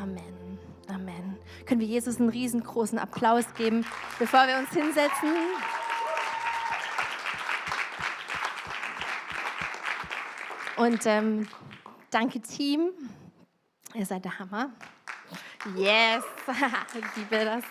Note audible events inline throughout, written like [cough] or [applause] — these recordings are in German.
Amen. Amen. Können wir Jesus einen riesengroßen Applaus geben, bevor wir uns hinsetzen? Und ähm, danke, Team. Ihr seid der Hammer. Yes, ich [laughs] liebe das.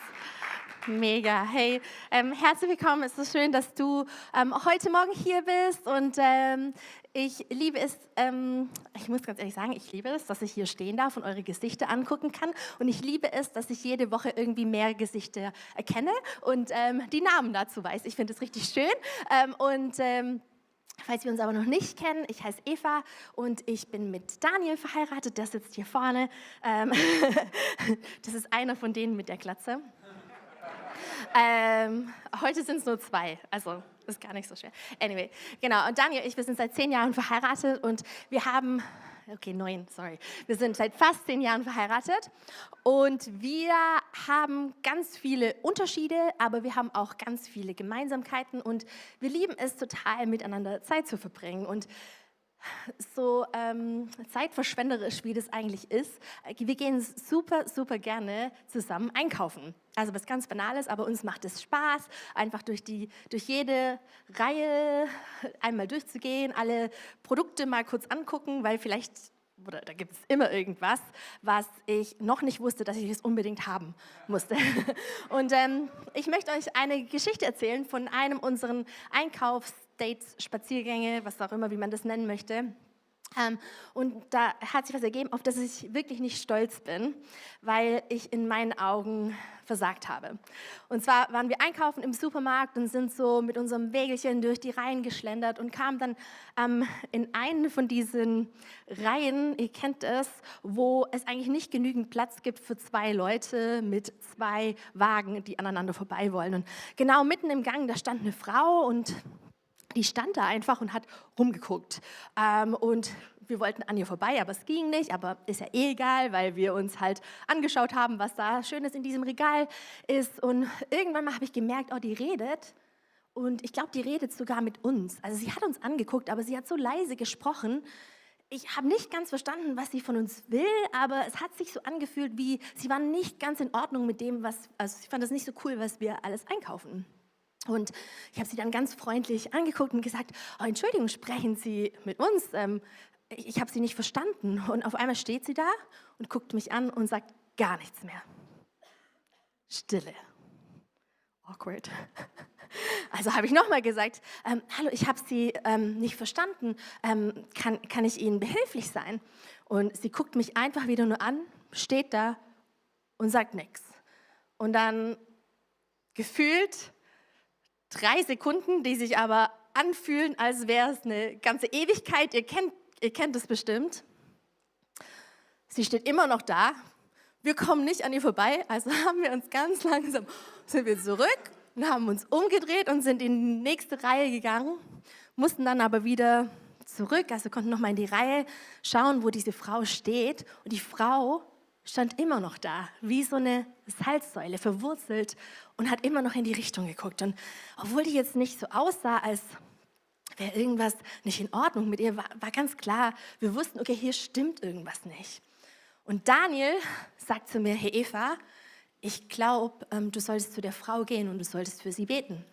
Mega. Hey, ähm, herzlich willkommen. Es ist schön, dass du ähm, heute Morgen hier bist. Und ähm, ich liebe es, ähm, ich muss ganz ehrlich sagen, ich liebe es, dass ich hier stehen darf und eure Gesichter angucken kann. Und ich liebe es, dass ich jede Woche irgendwie mehr Gesichter erkenne und ähm, die Namen dazu weiß. Ich finde es richtig schön. Ähm, und Falls wir uns aber noch nicht kennen, ich heiße Eva und ich bin mit Daniel verheiratet, der sitzt hier vorne. [laughs] Das ist einer von denen mit der Glatze. Ähm, heute sind es nur zwei, also ist gar nicht so schwer. Anyway, genau. Und Daniel und ich, wir sind seit zehn Jahren verheiratet und wir haben okay, neun, sorry. Wir sind seit fast zehn Jahren verheiratet und wir haben ganz viele Unterschiede, aber wir haben auch ganz viele Gemeinsamkeiten und wir lieben es total, miteinander Zeit zu verbringen. Und so ähm, zeitverschwenderisch, wie das eigentlich ist, äh, wir gehen super, super gerne zusammen einkaufen. Also was ganz Banales, aber uns macht es Spaß, einfach durch, die, durch jede Reihe einmal durchzugehen, alle Produkte mal kurz angucken, weil vielleicht oder da gibt es immer irgendwas, was ich noch nicht wusste, dass ich es unbedingt haben musste. [laughs] Und ähm, ich möchte euch eine Geschichte erzählen von einem unserer Einkaufsdates, Spaziergänge, was auch immer, wie man das nennen möchte. Ähm, und da hat sich was ergeben, auf das ich wirklich nicht stolz bin, weil ich in meinen Augen versagt habe. Und zwar waren wir einkaufen im Supermarkt und sind so mit unserem Wägelchen durch die Reihen geschlendert und kamen dann ähm, in eine von diesen Reihen, ihr kennt es, wo es eigentlich nicht genügend Platz gibt für zwei Leute mit zwei Wagen, die aneinander vorbei wollen. Und genau mitten im Gang, da stand eine Frau und die stand da einfach und hat rumgeguckt. Ähm, und wir wollten an ihr vorbei, aber es ging nicht. Aber ist ja eh egal, weil wir uns halt angeschaut haben, was da Schönes in diesem Regal ist. Und irgendwann mal habe ich gemerkt, oh, die redet. Und ich glaube, die redet sogar mit uns. Also sie hat uns angeguckt, aber sie hat so leise gesprochen. Ich habe nicht ganz verstanden, was sie von uns will, aber es hat sich so angefühlt, wie sie war nicht ganz in Ordnung mit dem, was, also ich fand das nicht so cool, was wir alles einkaufen. Und ich habe sie dann ganz freundlich angeguckt und gesagt, oh, Entschuldigung, sprechen Sie mit uns? Ähm, ich habe sie nicht verstanden. Und auf einmal steht sie da und guckt mich an und sagt gar nichts mehr. Stille. Awkward. [laughs] Also habe ich nochmal gesagt, ähm, hallo, ich habe Sie ähm, nicht verstanden. Ähm, kann, kann ich Ihnen behilflich sein? Und sie guckt mich einfach wieder nur an, steht da und sagt nichts. Und dann gefühlt drei Sekunden, die sich aber anfühlen, als wäre es eine ganze Ewigkeit. Ihr kennt, ihr kennt es bestimmt. Sie steht immer noch da. Wir kommen nicht an ihr vorbei, also [laughs] haben wir uns ganz langsam sind wir zurück und haben uns umgedreht und sind in die nächste Reihe gegangen, mussten dann aber wieder zurück, also konnten noch mal in die Reihe schauen, wo diese Frau steht. Und die Frau stand immer noch da, wie so eine Salzsäule, verwurzelt und hat immer noch in die Richtung geguckt. Und obwohl die jetzt nicht so aussah, als wäre irgendwas nicht in Ordnung mit ihr, war, war ganz klar, wir wussten, okay, hier stimmt irgendwas nicht. Und Daniel sagt zu mir, hey Eva, ich glaube, ähm, du solltest zu der Frau gehen und du solltest für sie beten.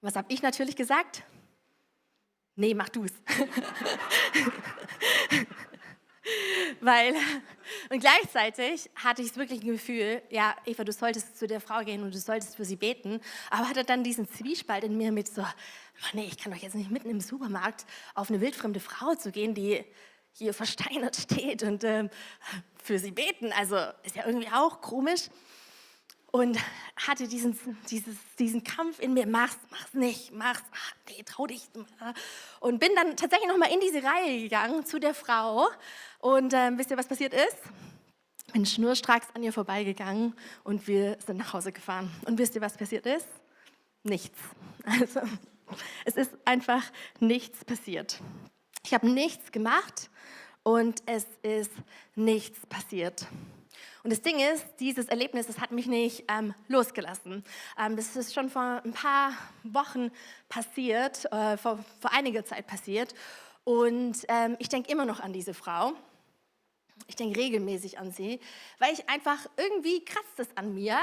Was habe ich natürlich gesagt? Nee, mach du es. [laughs] [laughs] Weil, [laughs] und gleichzeitig hatte ich wirklich ein Gefühl, ja, Eva, du solltest zu der Frau gehen und du solltest für sie beten. Aber hatte dann diesen Zwiespalt in mir mit so, oh nee, ich kann doch jetzt nicht mitten im Supermarkt auf eine wildfremde Frau zu gehen, die hier versteinert steht und äh, für sie beten. Also ist ja irgendwie auch komisch und hatte diesen, dieses, diesen Kampf in mir, mach's, mach's nicht, mach's, ach, nee, trau dich. Und bin dann tatsächlich nochmal in diese Reihe gegangen zu der Frau. Und äh, wisst ihr, was passiert ist? Bin schnurstracks an ihr vorbeigegangen und wir sind nach Hause gefahren. Und wisst ihr, was passiert ist? Nichts. [laughs] Also, es ist einfach nichts passiert. Ich habe nichts gemacht und es ist nichts passiert. Und das Ding ist, dieses Erlebnis, das hat mich nicht ähm, losgelassen. Ähm, das ist schon vor ein paar Wochen passiert, äh, vor, vor einiger Zeit passiert. Und ähm, ich denke immer noch an diese Frau. Ich denke regelmäßig an sie, weil ich einfach irgendwie kratzt es an mir,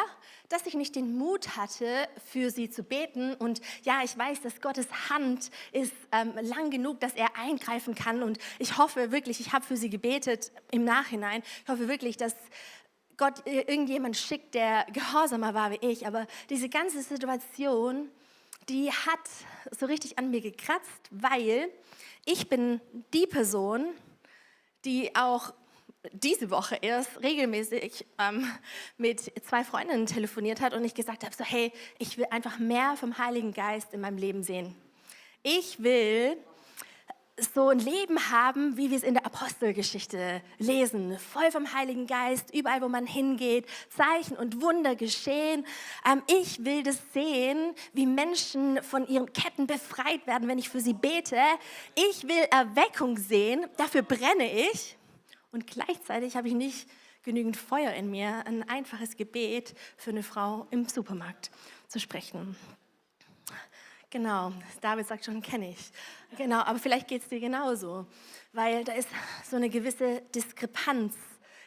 dass ich nicht den Mut hatte, für sie zu beten. Und ja, ich weiß, dass Gottes Hand ist ähm, lang genug, dass er eingreifen kann. Und ich hoffe wirklich, ich habe für sie gebetet im Nachhinein. Ich hoffe wirklich, dass Gott irgendjemand schickt, der gehorsamer war wie ich. Aber diese ganze Situation, die hat so richtig an mir gekratzt, weil ich bin die Person, die auch diese Woche erst regelmäßig ähm, mit zwei Freundinnen telefoniert hat und ich gesagt habe, so hey, ich will einfach mehr vom Heiligen Geist in meinem Leben sehen. Ich will so ein Leben haben, wie wir es in der Apostelgeschichte lesen. Voll vom Heiligen Geist, überall, wo man hingeht, Zeichen und Wunder geschehen. Ähm, ich will das sehen, wie Menschen von ihren Ketten befreit werden, wenn ich für sie bete. Ich will Erweckung sehen, dafür brenne ich. Und gleichzeitig habe ich nicht genügend Feuer in mir, ein einfaches Gebet für eine Frau im Supermarkt zu sprechen. Genau, David sagt schon, kenne ich. Genau, aber vielleicht geht es dir genauso, weil da ist so eine gewisse Diskrepanz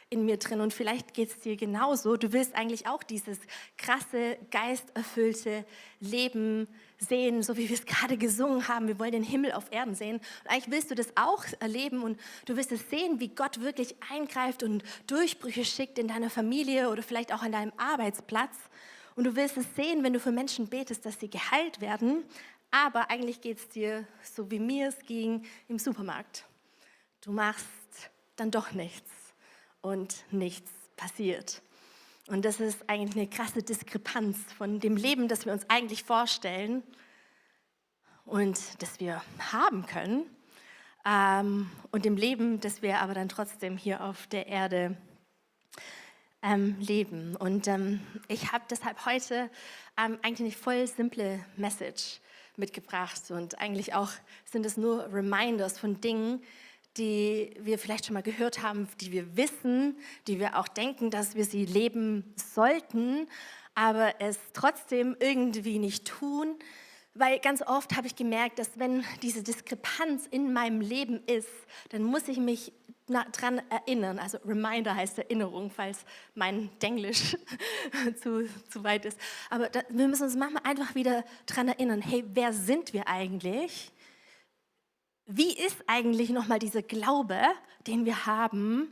in mir drin und vielleicht geht es dir genauso. Du willst eigentlich auch dieses krasse, geisterfüllte Leben sehen, so wie wir es gerade gesungen haben. Wir wollen den Himmel auf Erden sehen. Und eigentlich willst du das auch erleben und du willst es sehen, wie Gott wirklich eingreift und Durchbrüche schickt in deiner Familie oder vielleicht auch an deinem Arbeitsplatz. Und du willst es sehen, wenn du für Menschen betest, dass sie geheilt werden. Aber eigentlich geht es dir so, wie mir es ging im Supermarkt. Du machst dann doch nichts und nichts passiert. Und das ist eigentlich eine krasse Diskrepanz von dem Leben, das wir uns eigentlich vorstellen und das wir haben können ähm, und dem Leben, das wir aber dann trotzdem hier auf der Erde ähm, leben. Und ähm, ich habe deshalb heute ähm, eigentlich eine voll simple Message mitgebracht. Und eigentlich auch sind es nur Reminders von Dingen, die wir vielleicht schon mal gehört haben, die wir wissen, die wir auch denken, dass wir sie leben sollten, aber es trotzdem irgendwie nicht tun. Weil ganz oft habe ich gemerkt, dass wenn diese Diskrepanz in meinem Leben ist, dann muss ich mich daran erinnern. Also Reminder heißt Erinnerung, falls mein Denglisch [laughs] zu, zu weit ist. Aber da, wir müssen uns manchmal einfach wieder daran erinnern, hey, wer sind wir eigentlich? Wie ist eigentlich nochmal dieser Glaube, den wir haben?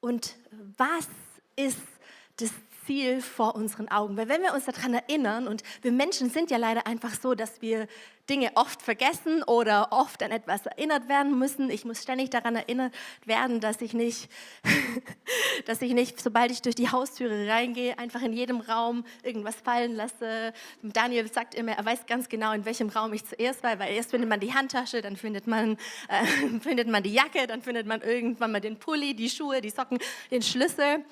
Und was ist das Ziel vor unseren Augen. Weil wenn wir uns daran erinnern, und wir Menschen sind ja leider einfach so, dass wir Dinge oft vergessen oder oft an etwas erinnert werden müssen. Ich muss ständig daran erinnert werden, dass ich nicht, [laughs] dass ich nicht, sobald ich durch die Haustüre reingehe, einfach in jedem Raum irgendwas fallen lasse. Daniel sagt immer, er weiß ganz genau, in welchem Raum ich zuerst war, weil erst findet man die Handtasche, dann findet man, äh, [laughs] findet man die Jacke, dann findet man irgendwann mal den Pulli, die Schuhe, die Socken, den Schlüssel.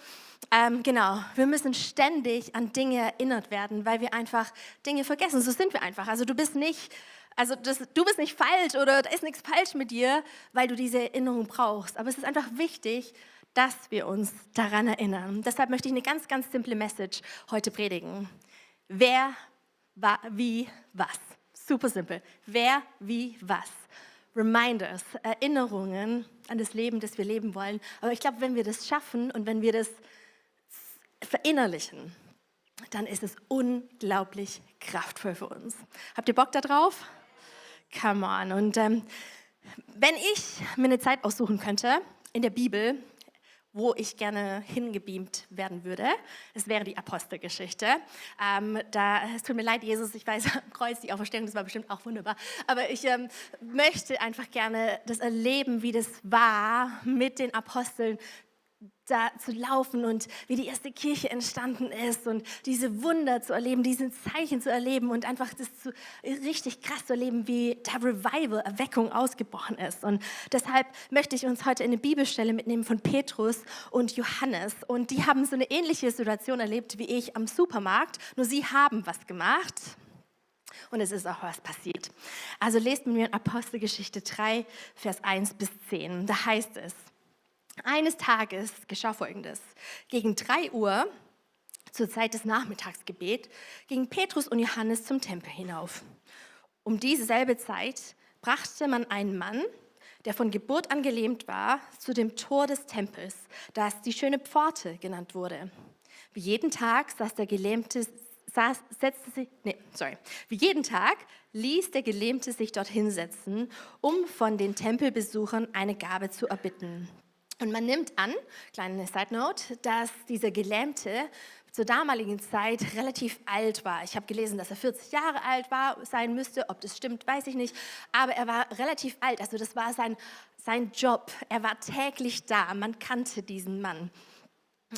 Ähm, genau, wir müssen ständig an Dinge erinnert werden, weil wir einfach Dinge vergessen. So sind wir einfach. Also du bist nicht, also das, du bist nicht falsch oder da ist nichts falsch mit dir, weil du diese Erinnerung brauchst. Aber es ist einfach wichtig, dass wir uns daran erinnern. Deshalb möchte ich eine ganz, ganz simple Message heute predigen. Wer, wa, wie, was. Super simpel. Wer, wie, was. Reminders, Erinnerungen an das Leben, das wir leben wollen. Aber ich glaube, wenn wir das schaffen und wenn wir das verinnerlichen, dann ist es unglaublich kraftvoll für uns. Habt ihr Bock darauf? Come on. Und ähm, wenn ich mir eine Zeit aussuchen könnte in der Bibel, wo ich gerne hingebeamt werden würde. Es wäre die Apostelgeschichte. Ähm, da, es tut mir leid, Jesus, ich weiß, [laughs] Kreuz, die Auferstehung, das war bestimmt auch wunderbar. Aber ich ähm, möchte einfach gerne das erleben, wie das war mit den Aposteln, da zu laufen und wie die erste Kirche entstanden ist und diese Wunder zu erleben, diese Zeichen zu erleben und einfach das zu, richtig krass zu erleben, wie der Revival, Erweckung ausgebrochen ist. Und deshalb möchte ich uns heute eine Bibelstelle mitnehmen von Petrus und Johannes. Und die haben so eine ähnliche Situation erlebt wie ich am Supermarkt, nur sie haben was gemacht. Und es ist auch was passiert. Also lest mit mir in Apostelgeschichte 3, Vers 1 bis 10. Da heißt es, eines Tages geschah Folgendes. Gegen drei Uhr, zur Zeit des Nachmittagsgebets, gingen Petrus und Johannes zum Tempel hinauf. Um dieselbe Zeit brachte man einen Mann, der von Geburt an gelähmt war, zu dem Tor des Tempels, das die schöne Pforte genannt wurde. Wie jeden Tag saß der Gelähmte, saß, setzte sich, nee, sorry, wie jeden Tag ließ der Gelähmte sich dort hinsetzen, um von den Tempelbesuchern eine Gabe zu erbitten. Und man nimmt an, kleine Side Note, dass dieser Gelähmte zur damaligen Zeit relativ alt war. Ich habe gelesen, dass er 40 Jahre alt war, sein müsste. Ob das stimmt, weiß ich nicht. Aber er war relativ alt. Also das war sein, sein Job. Er war täglich da. Man kannte diesen Mann.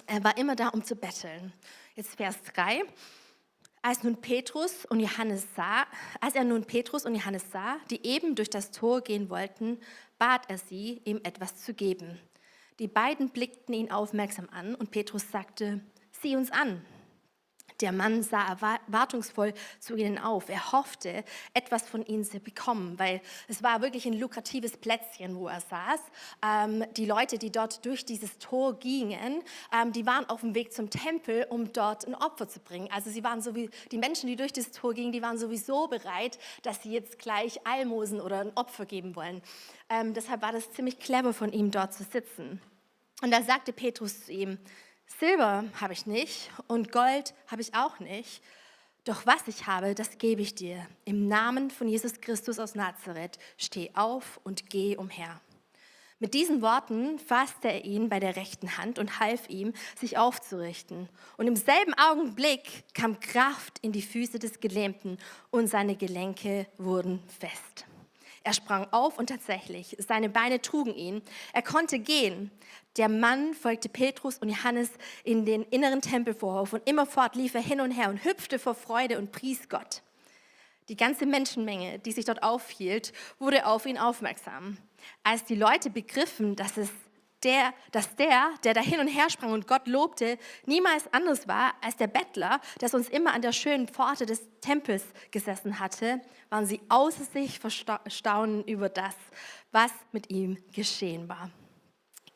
Er war immer da, um zu betteln. Jetzt Vers 3. Als nun Petrus und Johannes sah, als er nun Petrus und Johannes sah, die eben durch das Tor gehen wollten, bat er sie, ihm etwas zu geben. Die beiden blickten ihn aufmerksam an und Petrus sagte, sieh uns an. Der Mann sah erwartungsvoll zu ihnen auf. Er hoffte, etwas von ihnen zu bekommen, weil es war wirklich ein lukratives Plätzchen, wo er saß. Ähm, die Leute, die dort durch dieses Tor gingen, ähm, die waren auf dem Weg zum Tempel, um dort ein Opfer zu bringen. Also sie waren so wie die Menschen, die durch das Tor gingen, die waren sowieso bereit, dass sie jetzt gleich Almosen oder ein Opfer geben wollen. Ähm, deshalb war das ziemlich clever von ihm, dort zu sitzen. Und da sagte Petrus zu ihm, Silber habe ich nicht und Gold habe ich auch nicht. Doch was ich habe, das gebe ich dir. Im Namen von Jesus Christus aus Nazareth, steh auf und geh umher. Mit diesen Worten fasste er ihn bei der rechten Hand und half ihm, sich aufzurichten. Und im selben Augenblick kam Kraft in die Füße des Gelähmten und seine Gelenke wurden fest. Er sprang auf und tatsächlich, seine Beine trugen ihn. Er konnte gehen. Der Mann folgte Petrus und Johannes in den inneren Tempelvorhof und immerfort lief er hin und her und hüpfte vor Freude und pries Gott. Die ganze Menschenmenge, die sich dort aufhielt, wurde auf ihn aufmerksam. Als die Leute begriffen, dass es der, dass der, der da hin und her sprang und Gott lobte, niemals anders war als der Bettler, der sonst immer an der schönen Pforte des Tempels gesessen hatte, waren sie außer sich verstaunen über das, was mit ihm geschehen war.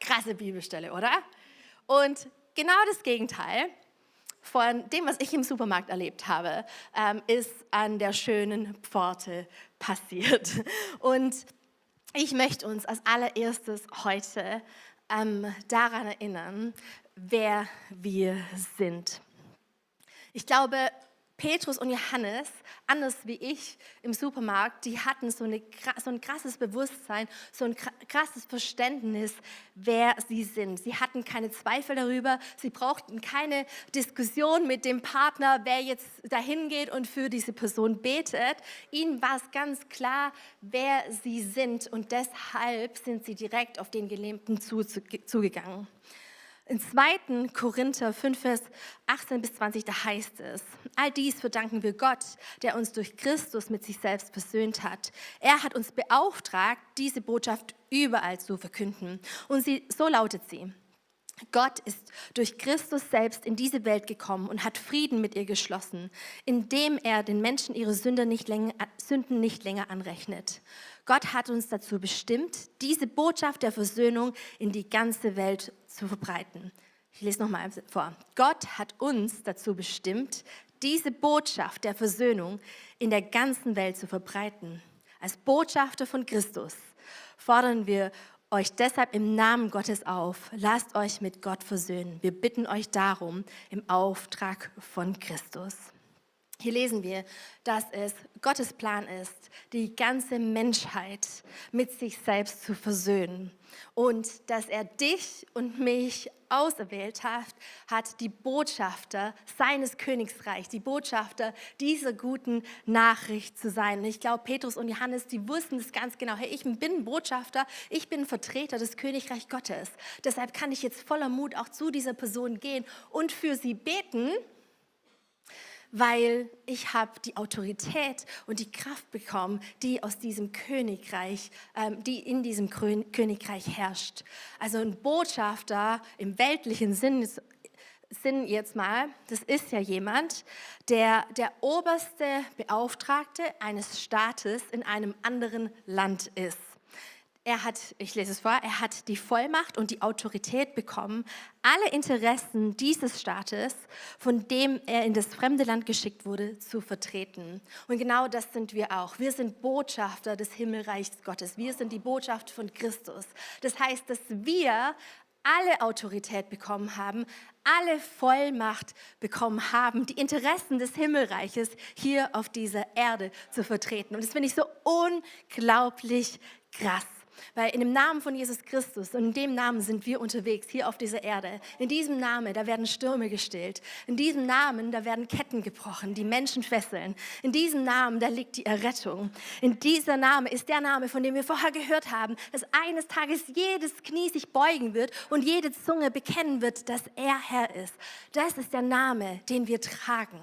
Krasse Bibelstelle, oder? Und genau das Gegenteil von dem, was ich im Supermarkt erlebt habe, ähm, ist an der schönen Pforte passiert. [laughs] Und ich möchte uns als allererstes heute ähm, daran erinnern, wer wir sind. Ich glaube, Petrus und Johannes, anders wie ich im Supermarkt, die hatten so, eine, so, ein krasses Bewusstsein, so ein krasses Verständnis, wer sie sind. Sie hatten keine Zweifel darüber, sie brauchten keine Diskussion mit dem Partner, wer jetzt dahin geht und für diese Person betet. Ihnen war es ganz klar, wer sie sind und deshalb sind sie direkt auf den Gelähmten zugegangen. In 2. Korinther 5, Vers 18 bis 20, da heißt es, all dies verdanken wir Gott, der uns durch Christus mit sich selbst versöhnt hat. Er hat uns beauftragt, diese Botschaft überall zu verkünden. Und sie, so lautet sie. Gott ist durch Christus selbst in diese Welt gekommen und hat Frieden mit ihr geschlossen, indem er den Menschen ihre Sünden nicht länger, Sünden nicht länger anrechnet. Gott hat uns dazu bestimmt, diese Botschaft der Versöhnung in die ganze Welt zu verbreiten. Ich lese nochmal vor. Gott hat uns dazu bestimmt, diese Botschaft der Versöhnung in der ganzen Welt zu verbreiten. Als Botschafter von Christus fordern wir euch deshalb im Namen Gottes auf, lasst euch mit Gott versöhnen. Wir bitten euch darum im Auftrag von Christus. Hier lesen wir, dass es Gottes Plan ist, die ganze Menschheit mit sich selbst zu versöhnen und dass er dich und mich auserwählt hat, hat die Botschafter seines Königsreichs, die Botschafter dieser guten Nachricht zu sein. Und ich glaube, Petrus und Johannes, die wussten es ganz genau. Hey, ich bin Botschafter, ich bin Vertreter des Königreich Gottes. Deshalb kann ich jetzt voller Mut auch zu dieser Person gehen und für sie beten weil ich habe die Autorität und die Kraft bekommen, die aus diesem Königreich, ähm, die in diesem Königreich herrscht. Also ein Botschafter im weltlichen Sinn, Sinn jetzt mal, das ist ja jemand, der der oberste Beauftragte eines Staates in einem anderen Land ist. Er hat, ich lese es vor, er hat die Vollmacht und die Autorität bekommen, alle Interessen dieses Staates, von dem er in das fremde Land geschickt wurde, zu vertreten. Und genau das sind wir auch. Wir sind Botschafter des Himmelreichs Gottes. Wir sind die Botschaft von Christus. Das heißt, dass wir alle Autorität bekommen haben, alle Vollmacht bekommen haben, die Interessen des Himmelreiches hier auf dieser Erde zu vertreten. Und das finde ich so unglaublich krass. Weil in dem Namen von Jesus Christus und in dem Namen sind wir unterwegs hier auf dieser Erde. In diesem Namen, da werden Stürme gestillt. In diesem Namen, da werden Ketten gebrochen, die Menschen fesseln. In diesem Namen, da liegt die Errettung. In dieser Name ist der Name, von dem wir vorher gehört haben, dass eines Tages jedes Knie sich beugen wird und jede Zunge bekennen wird, dass er Herr ist. Das ist der Name, den wir tragen.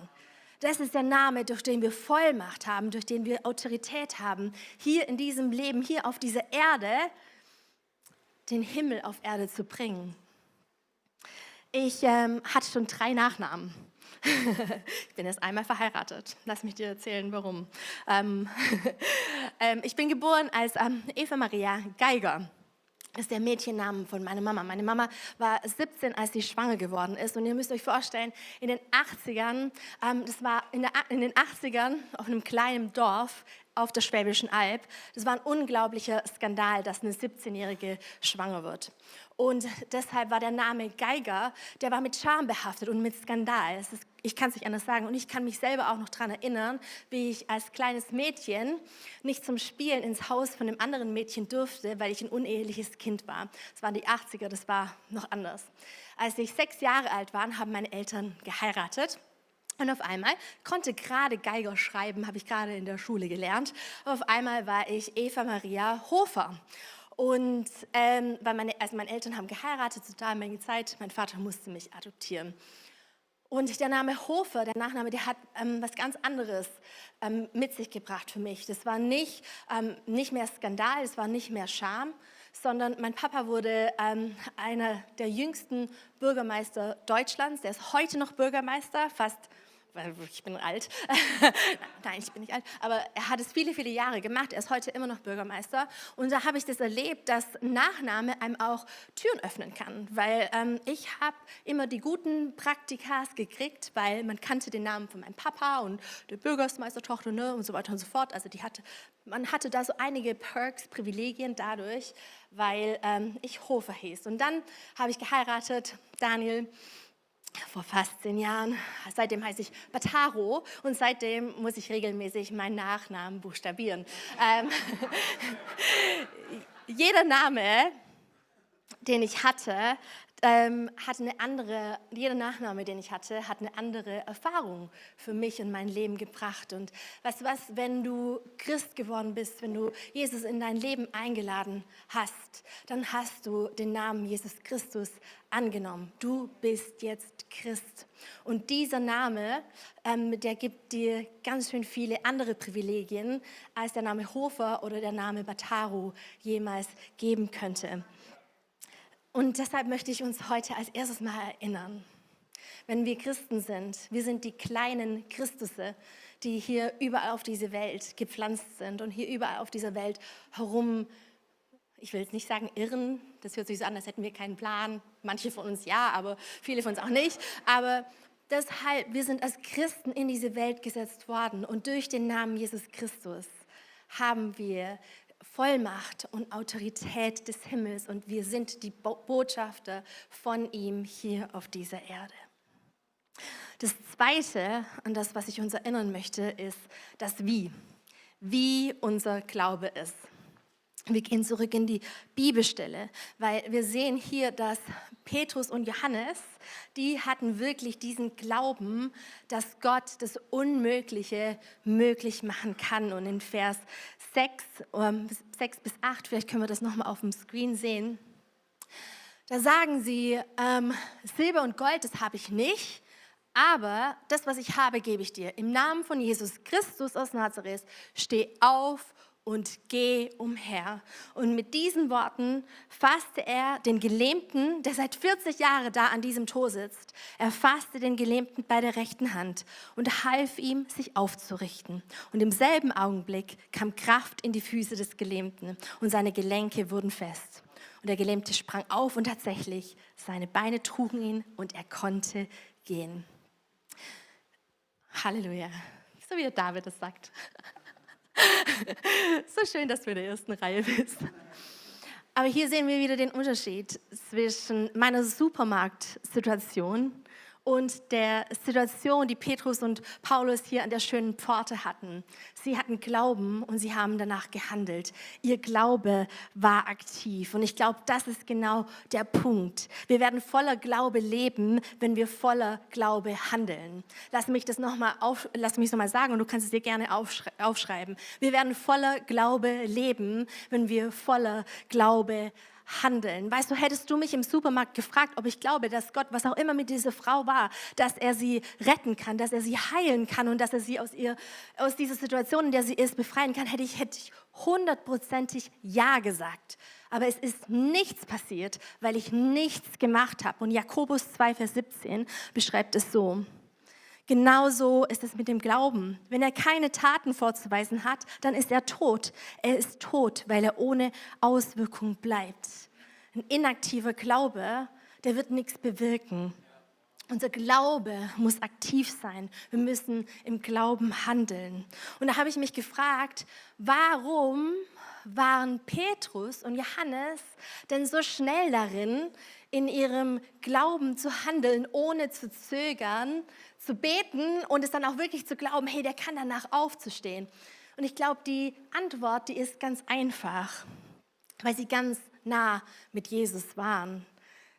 Das ist der Name, durch den wir Vollmacht haben, durch den wir Autorität haben, hier in diesem Leben, hier auf dieser Erde, den Himmel auf Erde zu bringen. Ich ähm, hatte schon drei Nachnamen. [laughs] ich bin erst einmal verheiratet. Lass mich dir erzählen, warum. Ähm, [laughs] ähm, ich bin geboren als ähm, Eva Maria Geiger. Ist der Mädchenname von meiner Mama. Meine Mama war 17, als sie schwanger geworden ist. Und ihr müsst euch vorstellen, in den 80ern, ähm, das war in, der, in, den 80ern auf einem kleinen Dorf auf der Schwäbischen Alb. Das war ein unglaublicher Skandal, dass eine 17-Jährige schwanger wird. Und deshalb war der Name Geiger, der war mit Scham behaftet und mit Skandal. Ist, ich kann es nicht anders sagen. Und ich kann mich selber auch noch daran erinnern, wie ich als kleines Mädchen nicht zum Spielen ins Haus von einem anderen Mädchen durfte, weil ich ein uneheliches Kind war. Das waren die 80er, das war noch anders. Als ich sechs Jahre alt war, haben meine Eltern geheiratet. Und auf einmal konnte gerade Geiger schreiben, habe ich gerade in der Schule gelernt. auf einmal war ich Eva Maria Hofer. Und ähm, weil meine, also meine Eltern haben geheiratet zur damaligen Zeit, mein Vater musste mich adoptieren. Und der Name Hofer, der Nachname, der hat ähm, was ganz anderes ähm, mit sich gebracht für mich. Das war nicht, ähm, nicht mehr Skandal, es war nicht mehr Scham, sondern mein Papa wurde ähm, einer der jüngsten Bürgermeister Deutschlands. Der ist heute noch Bürgermeister, fast weil ich bin alt. [laughs] Nein, ich bin nicht alt. Aber er hat es viele, viele Jahre gemacht. Er ist heute immer noch Bürgermeister. Und da habe ich das erlebt, dass Nachname einem auch Türen öffnen kann. Weil ähm, ich habe immer die guten Praktikas gekriegt, weil man kannte den Namen von meinem Papa und der Bürgermeistertochter ne, und so weiter und so fort. Also die hatte, man hatte da so einige Perks, Privilegien dadurch, weil ähm, ich Hofer hieß. Und dann habe ich geheiratet, Daniel vor fast zehn Jahren. Seitdem heiße ich Bataro und seitdem muss ich regelmäßig meinen Nachnamen buchstabieren. Ähm, [laughs] jeder Name, den ich hatte, ähm, hat eine andere, jeder Nachname, den ich hatte, hat eine andere Erfahrung für mich und mein Leben gebracht. Und weißt du was, wenn du Christ geworden bist, wenn du Jesus in dein Leben eingeladen hast, dann hast du den Namen Jesus Christus angenommen. Du bist jetzt Christ. Und dieser Name, ähm, der gibt dir ganz schön viele andere Privilegien, als der Name Hofer oder der Name Bataru jemals geben könnte. Und deshalb möchte ich uns heute als erstes mal erinnern, wenn wir Christen sind, wir sind die kleinen Christusse, die hier überall auf diese Welt gepflanzt sind und hier überall auf dieser Welt herum, ich will jetzt nicht sagen irren, das hört sich so an, als hätten wir keinen Plan, manche von uns ja, aber viele von uns auch nicht, aber deshalb, wir sind als Christen in diese Welt gesetzt worden und durch den Namen Jesus Christus haben wir Vollmacht und Autorität des Himmels und wir sind die Botschafter von ihm hier auf dieser Erde. Das Zweite, an das, was ich uns erinnern möchte, ist das Wie. Wie unser Glaube ist. Wir gehen zurück in die Bibelstelle, weil wir sehen hier, dass Petrus und Johannes, die hatten wirklich diesen Glauben, dass Gott das Unmögliche möglich machen kann. Und in Vers 6, 6 bis 8, vielleicht können wir das nochmal auf dem Screen sehen, da sagen sie, ähm, Silber und Gold, das habe ich nicht, aber das, was ich habe, gebe ich dir. Im Namen von Jesus Christus aus Nazareth, steh auf und geh umher. Und mit diesen Worten fasste er den Gelähmten, der seit 40 Jahren da an diesem Tor sitzt, er fasste den Gelähmten bei der rechten Hand und half ihm, sich aufzurichten. Und im selben Augenblick kam Kraft in die Füße des Gelähmten und seine Gelenke wurden fest. Und der Gelähmte sprang auf und tatsächlich, seine Beine trugen ihn und er konnte gehen. Halleluja. So wie David es sagt. [laughs] so schön, dass du in der ersten Reihe bist. Aber hier sehen wir wieder den Unterschied zwischen meiner Supermarktsituation und der Situation, die Petrus und Paulus hier an der schönen Pforte hatten. Sie hatten Glauben und sie haben danach gehandelt. Ihr Glaube war aktiv. Und ich glaube, das ist genau der Punkt. Wir werden voller Glaube leben, wenn wir voller Glaube handeln. Lass mich das nochmal auf, lass mich noch sagen und du kannst es dir gerne aufschreiben. Wir werden voller Glaube leben, wenn wir voller Glaube handeln handeln. Weißt du, hättest du mich im Supermarkt gefragt, ob ich glaube, dass Gott, was auch immer mit dieser Frau war, dass er sie retten kann, dass er sie heilen kann und dass er sie aus, ihr, aus dieser Situation, in der sie ist, befreien kann, hätte ich, hätte ich hundertprozentig Ja gesagt. Aber es ist nichts passiert, weil ich nichts gemacht habe. Und Jakobus 2, Vers 17 beschreibt es so. Genauso ist es mit dem Glauben. Wenn er keine Taten vorzuweisen hat, dann ist er tot. Er ist tot, weil er ohne Auswirkung bleibt. Ein inaktiver Glaube, der wird nichts bewirken. Unser Glaube muss aktiv sein. Wir müssen im Glauben handeln. Und da habe ich mich gefragt, warum waren Petrus und Johannes denn so schnell darin, in ihrem Glauben zu handeln, ohne zu zögern, zu beten und es dann auch wirklich zu glauben, hey, der kann danach aufzustehen. Und ich glaube, die Antwort, die ist ganz einfach, weil sie ganz nah mit Jesus waren.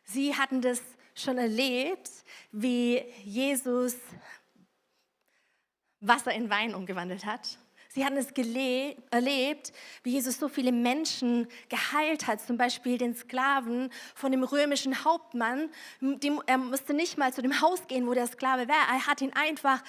Sie hatten das schon erlebt, wie Jesus Wasser in Wein umgewandelt hat. Sie hatten es erlebt, wie Jesus so viele Menschen geheilt hat, zum Beispiel den Sklaven von dem römischen Hauptmann. er musste nicht mal zu dem Haus gehen, wo der Sklave war. Er hat ihn einfach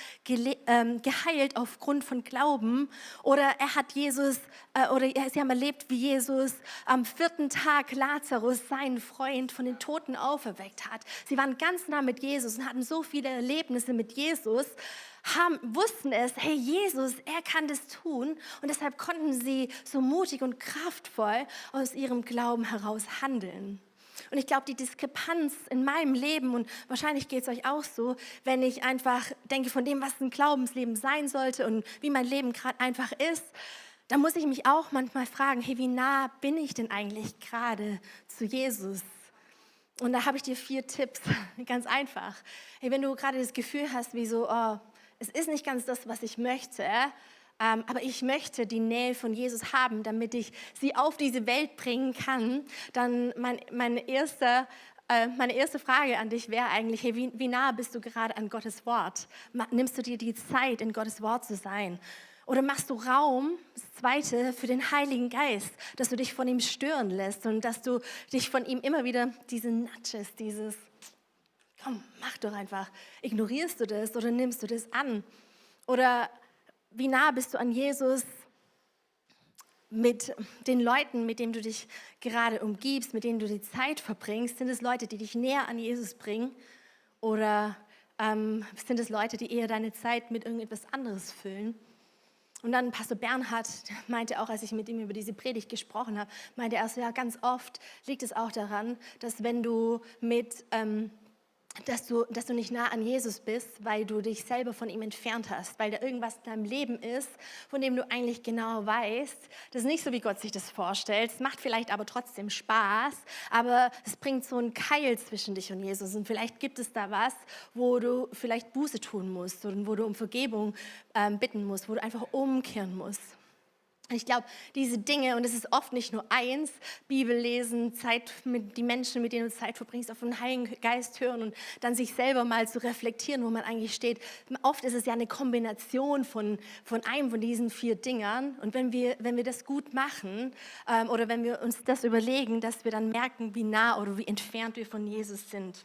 ähm, geheilt aufgrund von Glauben. Oder er hat Jesus, äh, oder sie haben erlebt, wie Jesus am vierten Tag Lazarus, seinen Freund, von den Toten auferweckt hat. Sie waren ganz nah mit Jesus und hatten so viele Erlebnisse mit Jesus haben, wussten es, hey Jesus, er kann das tun. Und deshalb konnten sie so mutig und kraftvoll aus ihrem Glauben heraus handeln. Und ich glaube, die Diskrepanz in meinem Leben, und wahrscheinlich geht es euch auch so, wenn ich einfach denke von dem, was ein Glaubensleben sein sollte und wie mein Leben gerade einfach ist, da muss ich mich auch manchmal fragen, hey, wie nah bin ich denn eigentlich gerade zu Jesus? Und da habe ich dir vier Tipps, [laughs] ganz einfach. Hey, wenn du gerade das Gefühl hast, wie so, oh, es ist nicht ganz das, was ich möchte, ähm, aber ich möchte die Nähe von Jesus haben, damit ich sie auf diese Welt bringen kann, dann mein, mein erster äh, meine erste Frage an dich wäre eigentlich, hey, wie, wie nah bist du gerade an Gottes Wort? Nimmst du dir die Zeit, in Gottes Wort zu sein? Oder machst du Raum, das Zweite, für den Heiligen Geist, dass du dich von ihm stören lässt und dass du dich von ihm immer wieder diese Nudges, dieses komm, mach doch einfach. Ignorierst du das oder nimmst du das an? Oder wie nah bist du an Jesus mit den Leuten, mit denen du dich gerade umgibst, mit denen du die Zeit verbringst? Sind es Leute, die dich näher an Jesus bringen? Oder ähm, sind es Leute, die eher deine Zeit mit irgendetwas anderes füllen? Und dann Pastor Bernhard meinte auch, als ich mit ihm über diese Predigt gesprochen habe, meinte er so, ja, ganz oft liegt es auch daran, dass wenn du mit... Ähm, dass du, dass du nicht nah an Jesus bist, weil du dich selber von ihm entfernt hast, weil da irgendwas in deinem Leben ist, von dem du eigentlich genau weißt, das ist nicht so, wie Gott sich das vorstellt. Es macht vielleicht aber trotzdem Spaß, aber es bringt so einen Keil zwischen dich und Jesus. Und vielleicht gibt es da was, wo du vielleicht Buße tun musst und wo du um Vergebung ähm, bitten musst, wo du einfach umkehren musst. Ich glaube, diese Dinge, und es ist oft nicht nur eins, Bibel lesen, Zeit mit die Menschen, mit denen du Zeit verbringst, auf den Heiligen Geist hören und dann sich selber mal zu reflektieren, wo man eigentlich steht. Oft ist es ja eine Kombination von, von einem von diesen vier Dingern. Und wenn wir, wenn wir das gut machen ähm, oder wenn wir uns das überlegen, dass wir dann merken, wie nah oder wie entfernt wir von Jesus sind.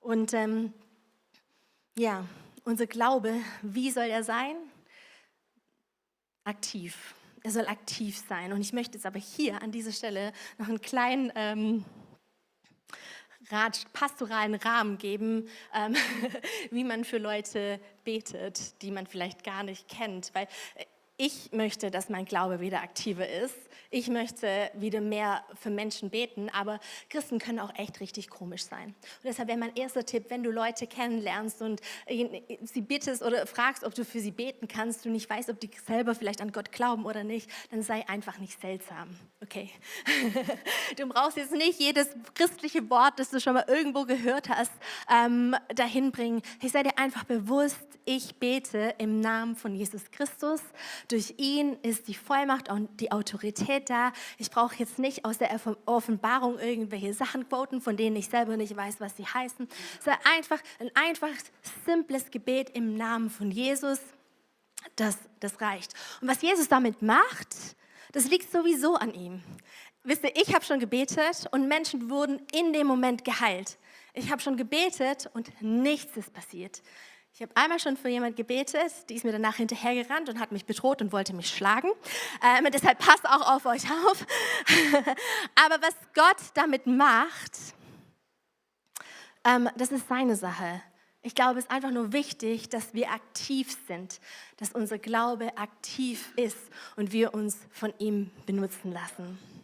Und ähm, ja, unser Glaube, wie soll er sein? Aktiv er soll aktiv sein. Und ich möchte jetzt aber hier an dieser Stelle noch einen kleinen ähm, Rat, pastoralen Rahmen geben, ähm, [laughs] wie man für Leute betet, die man vielleicht gar nicht kennt. Weil ich möchte, dass mein Glaube wieder aktiver ist. Ich möchte wieder mehr für Menschen beten, aber Christen können auch echt richtig komisch sein. Und deshalb wäre mein erster Tipp, wenn du Leute kennenlernst und sie bittest oder fragst, ob du für sie beten kannst, du nicht weißt, ob die selber vielleicht an Gott glauben oder nicht, dann sei einfach nicht seltsam. Okay? [laughs] Du brauchst jetzt nicht jedes christliche Wort, das du schon mal irgendwo gehört hast, ähm, dahin bringen. Ich sei dir einfach bewusst, ich bete im Namen von Jesus Christus. Durch ihn ist die Vollmacht und die Autorität da. Ich brauche jetzt nicht aus der Offenbarung irgendwelche Sachen quoten, von denen ich selber nicht weiß, was sie heißen. Ist einfach ein einfach simples Gebet im Namen von Jesus. Das, das reicht. Und was Jesus damit macht, das liegt sowieso an ihm. Wisst ihr, ich habe schon gebetet und Menschen wurden in dem Moment geheilt. Ich habe schon gebetet und nichts ist passiert. Ich habe einmal schon für jemand gebetet, die ist mir danach hinterhergerannt und hat mich bedroht und wollte mich schlagen. Ähm, deshalb passt auch auf euch auf. [laughs] Aber was Gott damit macht, ähm, das ist seine Sache. Ich glaube, es ist einfach nur wichtig, dass wir aktiv sind, dass unser Glaube aktiv ist und wir uns von ihm benutzen lassen.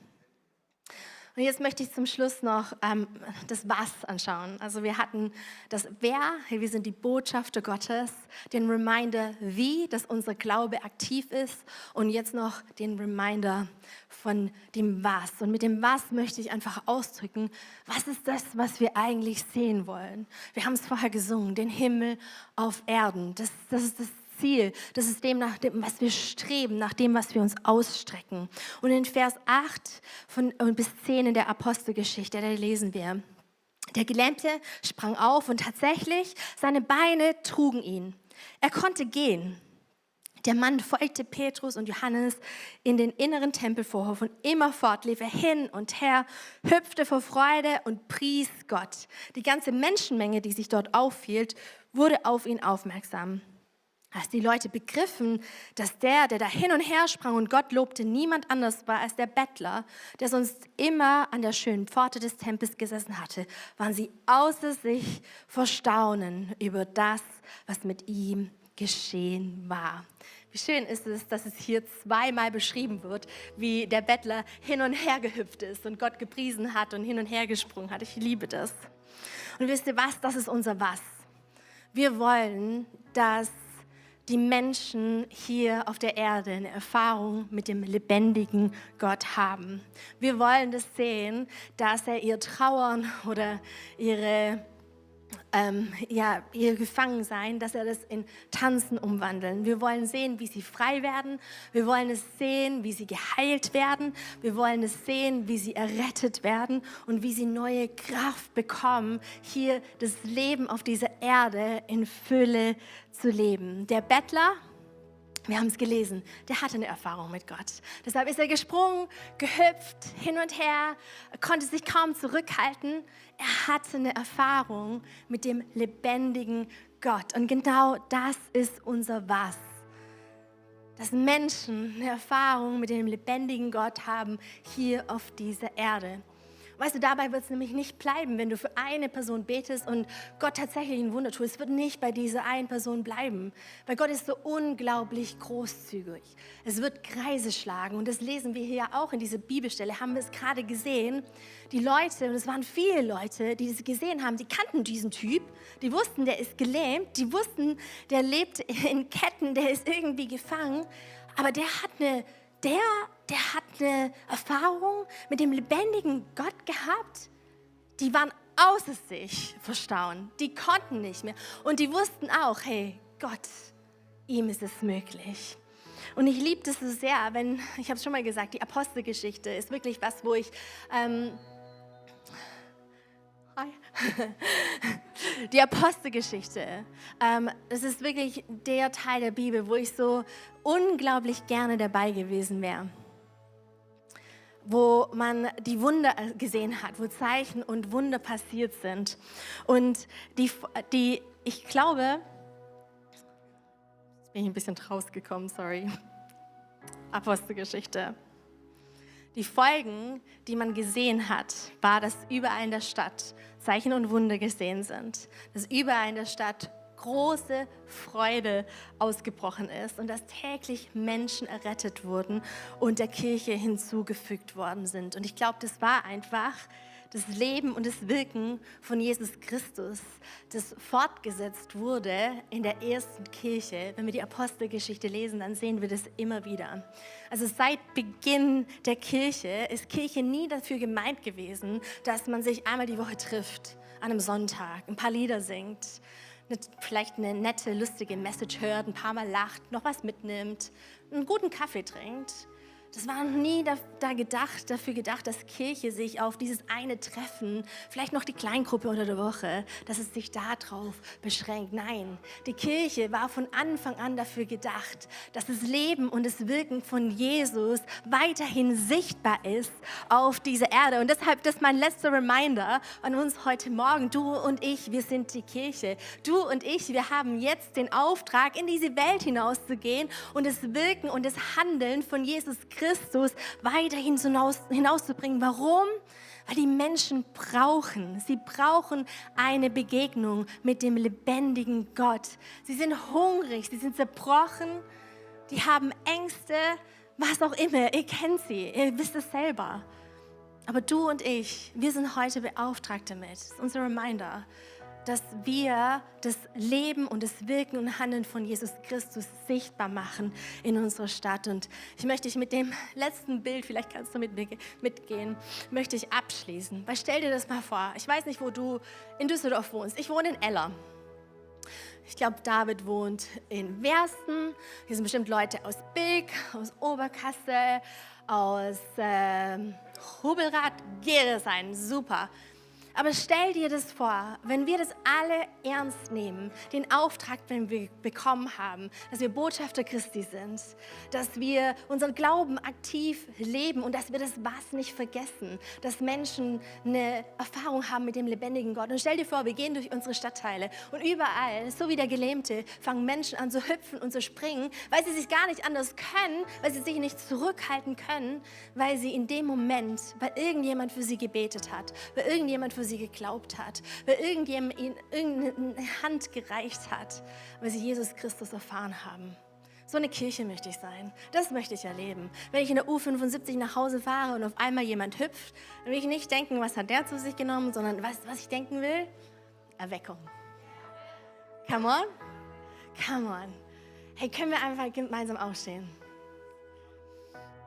Und jetzt möchte ich zum Schluss noch ähm, das Was anschauen. Also wir hatten das Wer, wir sind die Botschafter Gottes, den Reminder Wie, dass unser Glaube aktiv ist und jetzt noch den Reminder von dem Was. Und mit dem Was möchte ich einfach ausdrücken, was ist das, was wir eigentlich sehen wollen. Wir haben es vorher gesungen, den Himmel auf Erden. Das, das ist das Ziel. Das ist dem, nach dem, was wir streben, nach dem, was wir uns ausstrecken. Und in Vers 8 von, bis 10 in der Apostelgeschichte, da lesen wir, der Gelähmte sprang auf und tatsächlich, seine Beine trugen ihn. Er konnte gehen. Der Mann folgte Petrus und Johannes in den inneren Tempelvorhof und immerfort lief er hin und her, hüpfte vor Freude und pries Gott. Die ganze Menschenmenge, die sich dort aufhielt, wurde auf ihn aufmerksam. Als die Leute begriffen, dass der, der da hin und her sprang und Gott lobte, niemand anders war als der Bettler, der sonst immer an der schönen Pforte des Tempels gesessen hatte, waren sie außer sich vor Staunen über das, was mit ihm geschehen war. Wie schön ist es, dass es hier zweimal beschrieben wird, wie der Bettler hin und her gehüpft ist und Gott gepriesen hat und hin und her gesprungen hat. Ich liebe das. Und wisst ihr was? Das ist unser Was. Wir wollen, dass die Menschen hier auf der Erde eine Erfahrung mit dem lebendigen Gott haben. Wir wollen das sehen, dass er ihr Trauern oder ihre ähm, ja, ihr Gefangensein, dass er das in Tanzen umwandeln. Wir wollen sehen, wie sie frei werden. Wir wollen es sehen, wie sie geheilt werden. Wir wollen es sehen, wie sie errettet werden und wie sie neue Kraft bekommen, hier das Leben auf dieser Erde in Fülle zu leben. Der Bettler, wir haben es gelesen, der hatte eine Erfahrung mit Gott. Deshalb ist er gesprungen, gehüpft, hin und her, konnte sich kaum zurückhalten. Er hatte eine Erfahrung mit dem lebendigen Gott. Und genau das ist unser Was. Dass Menschen eine Erfahrung mit dem lebendigen Gott haben hier auf dieser Erde. Weißt du, dabei wird es nämlich nicht bleiben, wenn du für eine Person betest und Gott tatsächlich ein Wunder tut. Es wird nicht bei dieser einen Person bleiben, weil Gott ist so unglaublich großzügig. Es wird Kreise schlagen und das lesen wir hier auch in dieser Bibelstelle, haben wir es gerade gesehen. Die Leute, und es waren viele Leute, die das gesehen haben, die kannten diesen Typ, die wussten, der ist gelähmt, die wussten, der lebt in Ketten, der ist irgendwie gefangen, aber der hat eine der, der hat eine Erfahrung mit dem lebendigen Gott gehabt. Die waren außer sich verstaunt. Die konnten nicht mehr. Und die wussten auch, hey, Gott, ihm ist es möglich. Und ich liebe das so sehr, wenn, ich habe es schon mal gesagt, die Apostelgeschichte ist wirklich was, wo ich ähm, Die Apostelgeschichte. Ähm, das ist wirklich der Teil der Bibel, wo ich so unglaublich gerne dabei gewesen wäre. Wo man die Wunder gesehen hat, wo Zeichen und Wunder passiert sind. Und die, die ich glaube, jetzt bin ich ein bisschen rausgekommen, sorry. Apostelgeschichte. Die Folgen, die man gesehen hat, war, dass überall in der Stadt Zeichen und Wunder gesehen sind, dass überall in der Stadt große Freude ausgebrochen ist und dass täglich Menschen errettet wurden und der Kirche hinzugefügt worden sind. Und ich glaube, das war einfach das Leben und das Wirken von Jesus Christus, das fortgesetzt wurde in der ersten Kirche. Wenn wir die Apostelgeschichte lesen, dann sehen wir das immer wieder. Also seit Beginn der Kirche ist Kirche nie dafür gemeint gewesen, dass man sich einmal die Woche trifft, an einem Sonntag, ein paar Lieder singt, vielleicht eine nette, lustige Message hört, ein paar Mal lacht, noch was mitnimmt, einen guten Kaffee trinkt das war nie da, da, gedacht, dafür gedacht, dass Kirche sich auf dieses eine Treffen, vielleicht noch die Kleingruppe unter der Woche, dass es sich darauf beschränkt. Nein, die Kirche war von Anfang an dafür gedacht, dass das Leben und das Wirken von Jesus weiterhin sichtbar ist auf dieser Erde. Und deshalb, das ist mein letzter Reminder an uns heute Morgen. Du und ich, wir sind die Kirche. Du und ich, wir haben jetzt den Auftrag, in diese Welt hinauszugehen und das Wirken und das Handeln von Jesus Christus Christus weiterhin hinaus, hinauszubringen. Warum? Weil die Menschen brauchen, sie brauchen eine Begegnung mit dem lebendigen Gott. Sie sind hungrig, sie sind zerbrochen, die haben Ängste, was auch immer. Ihr kennt sie, ihr wisst es selber. Aber du und ich, wir sind heute beauftragt damit. Das ist unser Reminder dass wir das Leben und das Wirken und Handeln von Jesus Christus sichtbar machen in unserer Stadt. Und ich möchte dich mit dem [laughs] letzten Bild, vielleicht kannst du mit mir mitgehen, möchte ich abschließen. Weil stell dir das mal vor, ich weiß nicht, wo du in Düsseldorf wohnst. Ich wohne in Eller. Ich glaube, David wohnt in Wersten. Hier sind bestimmt Leute aus Bilk, aus Oberkassel, aus äh, Hubelrad. Gere sein, super. Aber stell dir das vor, wenn wir das alle ernst nehmen, den Auftrag, den wir bekommen haben, dass wir Botschafter Christi sind, dass wir unseren Glauben aktiv leben und dass wir das Was nicht vergessen, dass Menschen eine Erfahrung haben mit dem lebendigen Gott. Und stell dir vor, wir gehen durch unsere Stadtteile und überall, so wie der Gelähmte, fangen Menschen an zu hüpfen und zu springen, weil sie sich gar nicht anders können, weil sie sich nicht zurückhalten können, weil sie in dem Moment, weil irgendjemand für sie gebetet hat, weil irgendjemand für für sie geglaubt hat, weil irgendjemand ihnen irgendeine Hand gereicht hat, weil sie Jesus Christus erfahren haben. So eine Kirche möchte ich sein. Das möchte ich erleben. Wenn ich in der U75 nach Hause fahre und auf einmal jemand hüpft, dann will ich nicht denken, was hat der zu sich genommen, sondern was, was ich denken will? Erweckung. Come on? Come on. Hey, können wir einfach gemeinsam aufstehen?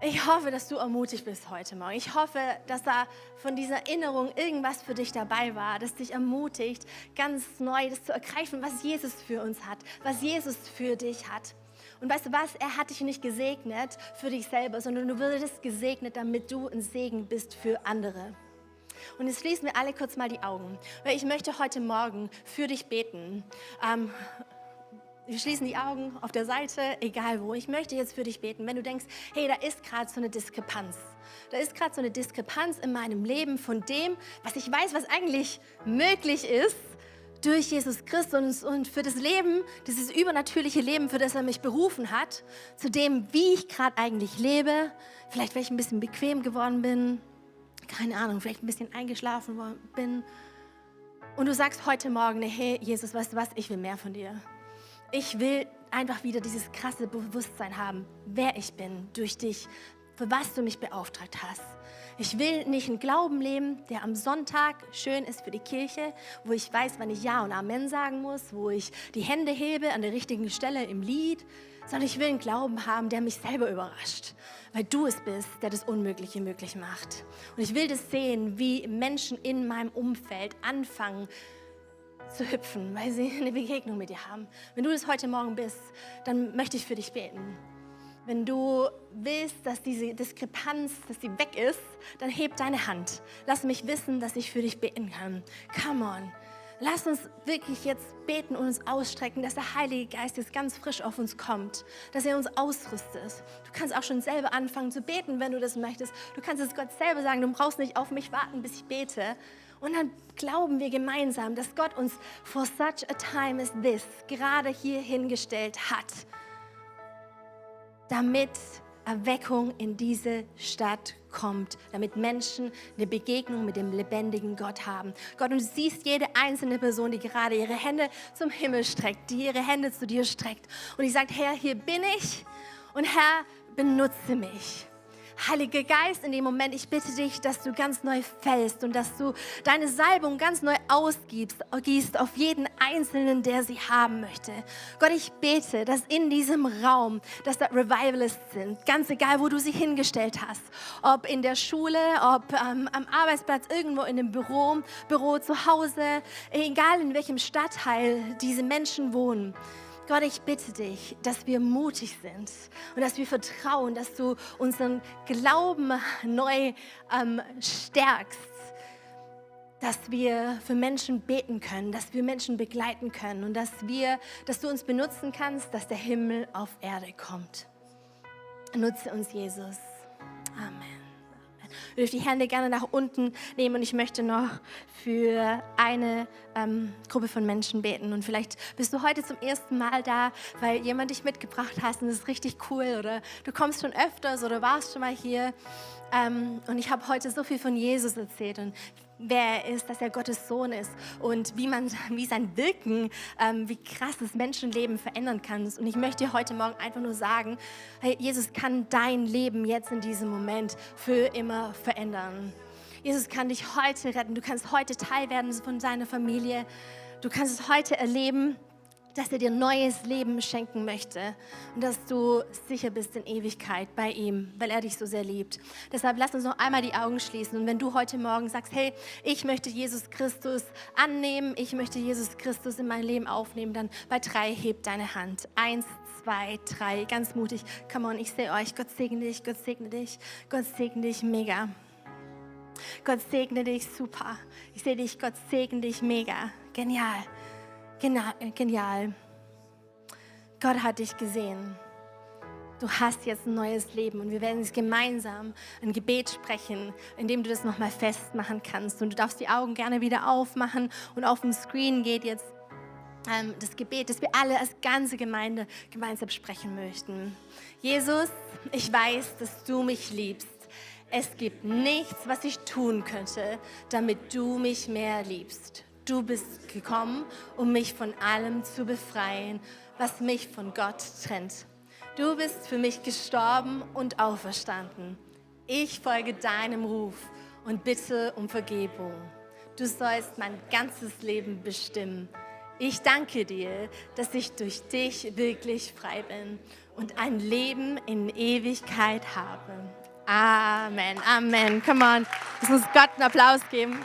Ich hoffe, dass du ermutigt bist heute Morgen. Ich hoffe, dass da von dieser Erinnerung irgendwas für dich dabei war, das dich ermutigt, ganz neu das zu ergreifen, was Jesus für uns hat, was Jesus für dich hat. Und weißt du was? Er hat dich nicht gesegnet für dich selber, sondern du würdest gesegnet, damit du ein Segen bist für andere. Und jetzt schließen wir alle kurz mal die Augen, weil ich möchte heute Morgen für dich beten. Ähm, wir schließen die Augen auf der Seite, egal wo. Ich möchte jetzt für dich beten, wenn du denkst, hey, da ist gerade so eine Diskrepanz. Da ist gerade so eine Diskrepanz in meinem Leben von dem, was ich weiß, was eigentlich möglich ist durch Jesus Christus und für das Leben, dieses übernatürliche Leben, für das er mich berufen hat, zu dem, wie ich gerade eigentlich lebe. Vielleicht, weil ich ein bisschen bequem geworden bin, keine Ahnung, vielleicht ein bisschen eingeschlafen bin. Und du sagst heute Morgen, hey Jesus, weißt du was, ich will mehr von dir. Ich will einfach wieder dieses krasse Bewusstsein haben, wer ich bin durch dich, für was du mich beauftragt hast. Ich will nicht einen Glauben leben, der am Sonntag schön ist für die Kirche, wo ich weiß, wann ich Ja und Amen sagen muss, wo ich die Hände hebe an der richtigen Stelle im Lied, sondern ich will einen Glauben haben, der mich selber überrascht, weil du es bist, der das Unmögliche möglich macht. Und ich will das sehen, wie Menschen in meinem Umfeld anfangen, zu hüpfen, weil sie eine Begegnung mit dir haben. Wenn du das heute Morgen bist, dann möchte ich für dich beten. Wenn du willst, dass diese Diskrepanz, dass sie weg ist, dann heb deine Hand. Lass mich wissen, dass ich für dich beten kann. Come on. Lass uns wirklich jetzt beten und uns ausstrecken, dass der Heilige Geist jetzt ganz frisch auf uns kommt, dass er uns ausrüstet. Du kannst auch schon selber anfangen zu beten, wenn du das möchtest. Du kannst es Gott selber sagen, du brauchst nicht auf mich warten, bis ich bete, und dann glauben wir gemeinsam, dass Gott uns for such a time as this gerade hier hingestellt hat, damit Erweckung in diese Stadt kommt, damit Menschen eine Begegnung mit dem lebendigen Gott haben. Gott, und du siehst jede einzelne Person, die gerade ihre Hände zum Himmel streckt, die ihre Hände zu dir streckt und die sagt, Herr, hier bin ich und Herr, benutze mich. Heiliger Geist, in dem Moment, ich bitte dich, dass du ganz neu fällst und dass du deine Salbung ganz neu ausgibst, gießt auf jeden Einzelnen, der sie haben möchte. Gott, ich bete, dass in diesem Raum, dass da Revivalists sind, ganz egal, wo du sie hingestellt hast, ob in der Schule, ob ähm, am Arbeitsplatz, irgendwo in einem Büro, Büro zu Hause, egal in welchem Stadtteil diese Menschen wohnen. Gott, ich bitte dich, dass wir mutig sind und dass wir vertrauen, dass du unseren Glauben neu ähm, stärkst, dass wir für Menschen beten können, dass wir Menschen begleiten können und dass wir, dass du uns benutzen kannst, dass der Himmel auf Erde kommt. Nutze uns, Jesus. Amen. Ihr dürft die Hände gerne nach unten nehmen und ich möchte noch für eine ähm, Gruppe von Menschen beten. Und vielleicht bist du heute zum ersten Mal da, weil jemand dich mitgebracht hat und das ist richtig cool oder du kommst schon öfters oder warst schon mal hier. Ähm, und ich habe heute so viel von Jesus erzählt und wer er ist, dass er Gottes Sohn ist und wie, man, wie sein Wirken, ähm, wie krass das Menschenleben verändern kann. Und ich möchte dir heute Morgen einfach nur sagen, hey, Jesus kann dein Leben jetzt in diesem Moment für immer verändern. Jesus kann dich heute retten. Du kannst heute Teil werden von seiner Familie. Du kannst es heute erleben dass er dir neues Leben schenken möchte und dass du sicher bist in Ewigkeit bei ihm, weil er dich so sehr liebt. Deshalb lass uns noch einmal die Augen schließen und wenn du heute Morgen sagst, hey, ich möchte Jesus Christus annehmen, ich möchte Jesus Christus in mein Leben aufnehmen, dann bei drei heb deine Hand. Eins, zwei, drei, ganz mutig. Come on, ich sehe euch. Gott segne dich, Gott segne dich, Gott segne dich, mega. Gott segne dich, super. Ich sehe dich, Gott segne dich, mega. Genial. Genial. Gott hat dich gesehen. Du hast jetzt ein neues Leben und wir werden jetzt gemeinsam ein Gebet sprechen, in dem du das nochmal festmachen kannst. Und du darfst die Augen gerne wieder aufmachen und auf dem Screen geht jetzt ähm, das Gebet, das wir alle als ganze Gemeinde gemeinsam sprechen möchten. Jesus, ich weiß, dass du mich liebst. Es gibt nichts, was ich tun könnte, damit du mich mehr liebst. Du bist gekommen, um mich von allem zu befreien, was mich von Gott trennt. Du bist für mich gestorben und auferstanden. Ich folge deinem Ruf und bitte um Vergebung. Du sollst mein ganzes Leben bestimmen. Ich danke dir, dass ich durch dich wirklich frei bin und ein Leben in Ewigkeit habe. Amen, Amen. Come on, lass uns Gott einen Applaus geben.